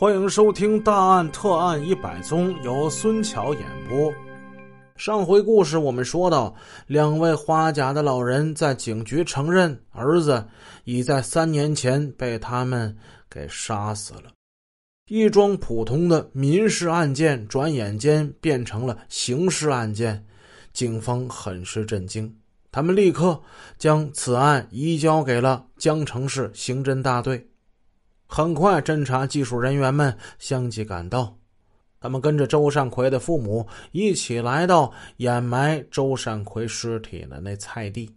欢迎收听《大案特案一百宗》，由孙桥演播。上回故事我们说到，两位花甲的老人在警局承认，儿子已在三年前被他们给杀死了。一桩普通的民事案件，转眼间变成了刑事案件，警方很是震惊。他们立刻将此案移交给了江城市刑侦大队。很快，侦查技术人员们相继赶到，他们跟着周善奎的父母一起来到掩埋周善奎尸体的那菜地。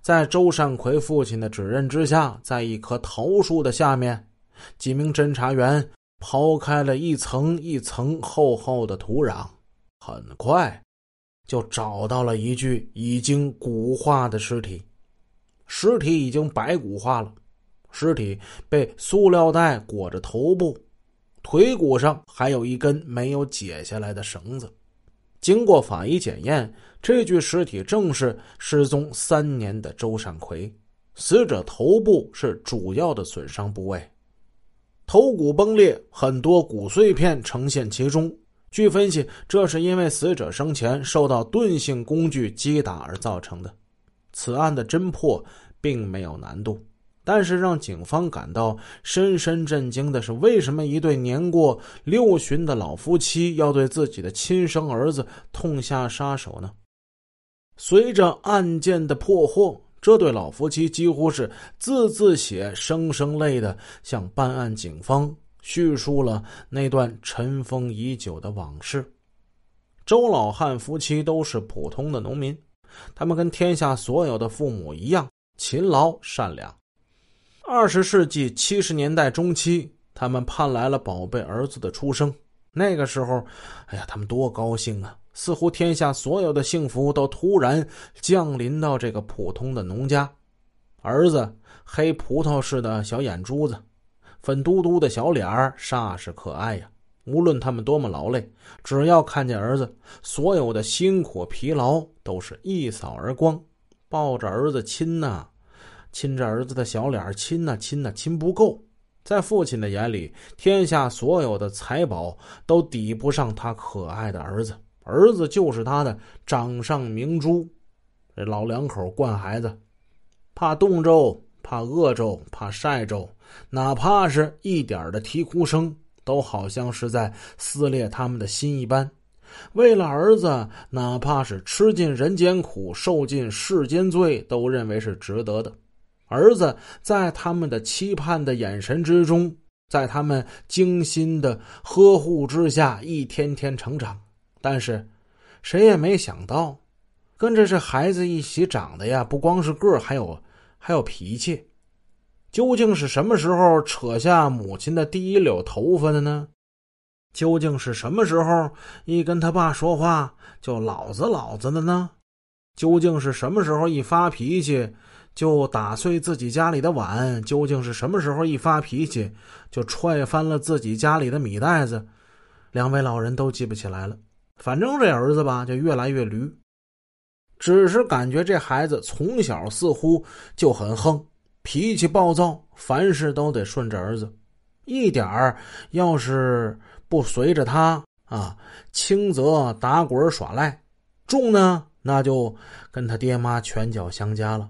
在周善奎父亲的指认之下，在一棵桃树的下面，几名侦查员刨开了一层一层厚厚的土壤，很快就找到了一具已经骨化的尸体，尸体已经白骨化了。尸体被塑料袋裹着头部，腿骨上还有一根没有解下来的绳子。经过法医检验，这具尸体正是失踪三年的周善奎。死者头部是主要的损伤部位，头骨崩裂，很多骨碎片呈现其中。据分析，这是因为死者生前受到钝性工具击打而造成的。此案的侦破并没有难度。但是让警方感到深深震惊的是，为什么一对年过六旬的老夫妻要对自己的亲生儿子痛下杀手呢？随着案件的破获，这对老夫妻几乎是字字血、声声泪的向办案警方叙述了那段尘封已久的往事。周老汉夫妻都是普通的农民，他们跟天下所有的父母一样勤劳善良。二十世纪七十年代中期，他们盼来了宝贝儿子的出生。那个时候，哎呀，他们多高兴啊！似乎天下所有的幸福都突然降临到这个普通的农家。儿子黑葡萄似的小眼珠子，粉嘟嘟的小脸儿，煞是可爱呀！无论他们多么劳累，只要看见儿子，所有的辛苦疲劳都是一扫而光。抱着儿子亲呐！亲着儿子的小脸亲呐亲呐亲不够，在父亲的眼里，天下所有的财宝都抵不上他可爱的儿子。儿子就是他的掌上明珠。这老两口惯孩子，怕冻着，怕饿着，怕晒着，哪怕是一点的啼哭声，都好像是在撕裂他们的心一般。为了儿子，哪怕是吃尽人间苦，受尽世间罪，都认为是值得的。儿子在他们的期盼的眼神之中，在他们精心的呵护之下，一天天成长。但是，谁也没想到，跟着这孩子一起长的呀，不光是个儿，还有还有脾气。究竟是什么时候扯下母亲的第一绺头发的呢？究竟是什么时候一跟他爸说话就老子老子的呢？究竟是什么时候一发脾气？就打碎自己家里的碗，究竟是什么时候一发脾气就踹翻了自己家里的米袋子？两位老人都记不起来了。反正这儿子吧，就越来越驴。只是感觉这孩子从小似乎就很横，脾气暴躁，凡事都得顺着儿子，一点儿要是不随着他啊，轻则打滚耍赖，重呢那就跟他爹妈拳脚相加了。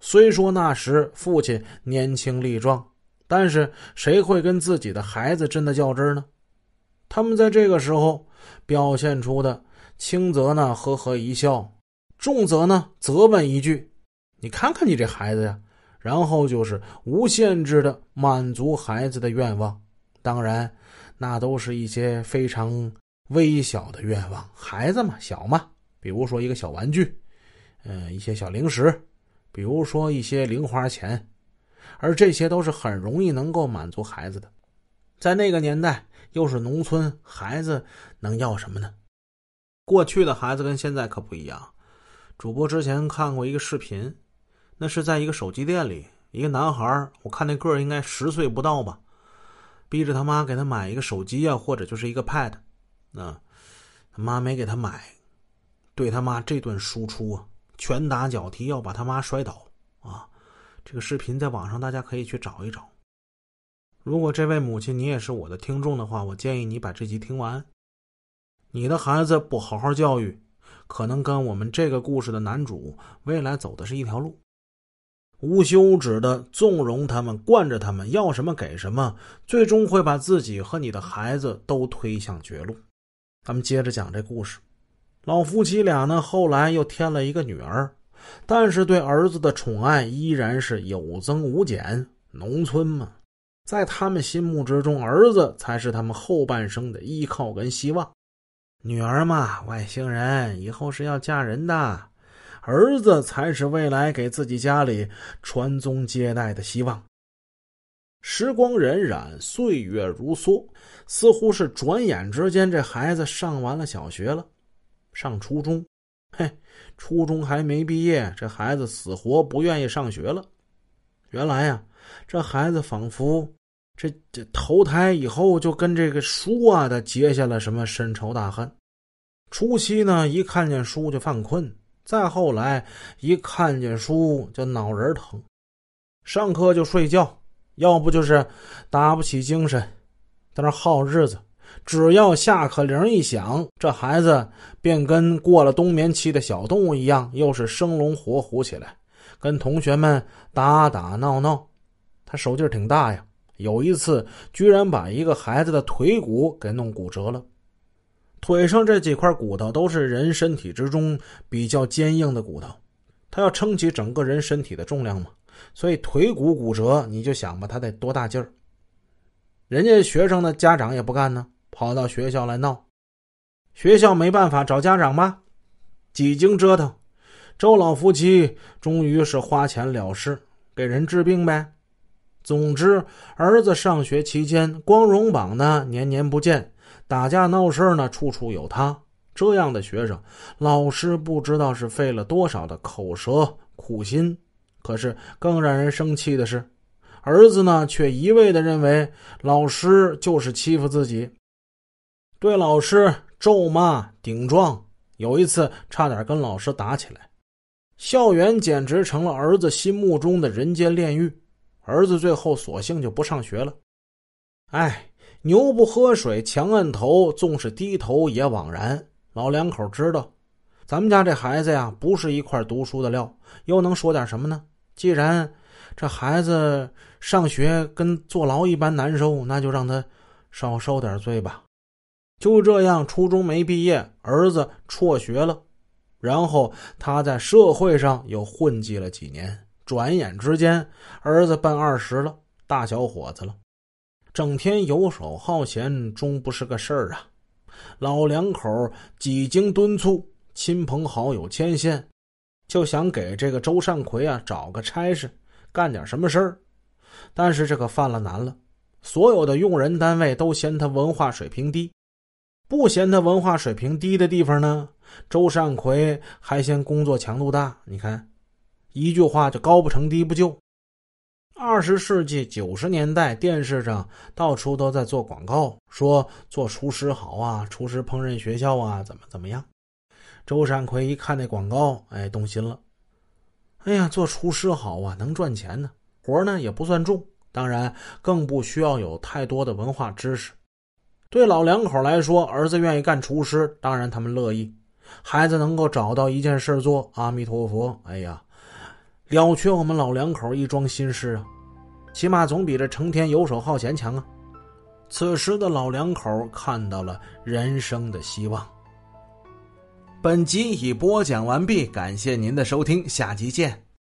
虽说那时父亲年轻力壮，但是谁会跟自己的孩子真的较真呢？他们在这个时候表现出的，轻则呢呵呵一笑，重则呢责问一句：“你看看你这孩子呀。”然后就是无限制的满足孩子的愿望，当然，那都是一些非常微小的愿望。孩子嘛，小嘛，比如说一个小玩具，嗯，一些小零食。比如说一些零花钱，而这些都是很容易能够满足孩子的。在那个年代，又是农村，孩子能要什么呢？过去的孩子跟现在可不一样。主播之前看过一个视频，那是在一个手机店里，一个男孩，我看那个应该十岁不到吧，逼着他妈给他买一个手机啊，或者就是一个 Pad，啊，他妈没给他买，对他妈这顿输出啊。拳打脚踢，要把他妈摔倒啊！这个视频在网上大家可以去找一找。如果这位母亲你也是我的听众的话，我建议你把这集听完。你的孩子不好好教育，可能跟我们这个故事的男主未来走的是一条路。无休止的纵容他们，惯着他们，要什么给什么，最终会把自己和你的孩子都推向绝路。咱们接着讲这故事。老夫妻俩呢，后来又添了一个女儿，但是对儿子的宠爱依然是有增无减。农村嘛，在他们心目之中，儿子才是他们后半生的依靠跟希望。女儿嘛，外星人以后是要嫁人的。儿子才是未来给自己家里传宗接代的希望。时光荏苒，岁月如梭，似乎是转眼之间，这孩子上完了小学了，上初中，嘿，初中还没毕业，这孩子死活不愿意上学了。原来呀，这孩子仿佛这这投胎以后就跟这个书啊的结下了什么深仇大恨。初期呢，一看见书就犯困。再后来，一看见书就脑仁疼，上课就睡觉，要不就是打不起精神，在那耗日子。只要下课铃一响，这孩子便跟过了冬眠期的小动物一样，又是生龙活虎起来，跟同学们打打闹闹。他手劲挺大呀，有一次居然把一个孩子的腿骨给弄骨折了。腿上这几块骨头都是人身体之中比较坚硬的骨头，他要撑起整个人身体的重量嘛，所以腿骨骨折，你就想吧，他得多大劲儿。人家学生的家长也不干呢，跑到学校来闹，学校没办法找家长吧，几经折腾，周老夫妻终于是花钱了事，给人治病呗。总之，儿子上学期间，光荣榜呢年年不见。打架闹事呢，处处有他这样的学生，老师不知道是费了多少的口舌苦心。可是更让人生气的是，儿子呢却一味的认为老师就是欺负自己，对老师咒骂顶撞，有一次差点跟老师打起来。校园简直成了儿子心目中的人间炼狱，儿子最后索性就不上学了。哎。牛不喝水强摁头，纵是低头也枉然。老两口知道，咱们家这孩子呀，不是一块读书的料，又能说点什么呢？既然这孩子上学跟坐牢一般难受，那就让他少受点罪吧。就这样，初中没毕业，儿子辍学了，然后他在社会上又混迹了几年。转眼之间，儿子奔二十了，大小伙子了。整天游手好闲，终不是个事儿啊！老两口几经敦促，亲朋好友牵线，就想给这个周善奎啊找个差事，干点什么事儿。但是这可犯了难了，所有的用人单位都嫌他文化水平低，不嫌他文化水平低的地方呢，周善奎还嫌工作强度大。你看，一句话就高不成低不就。二十世纪九十年代，电视上到处都在做广告，说做厨师好啊，厨师烹饪学校啊，怎么怎么样？周善奎一看那广告，哎，动心了。哎呀，做厨师好啊，能赚钱呢，活呢也不算重，当然更不需要有太多的文化知识。对老两口来说，儿子愿意干厨师，当然他们乐意。孩子能够找到一件事做，阿弥陀佛，哎呀。了却我们老两口一桩心事啊，起码总比这成天游手好闲强啊！此时的老两口看到了人生的希望。本集已播讲完毕，感谢您的收听，下集见。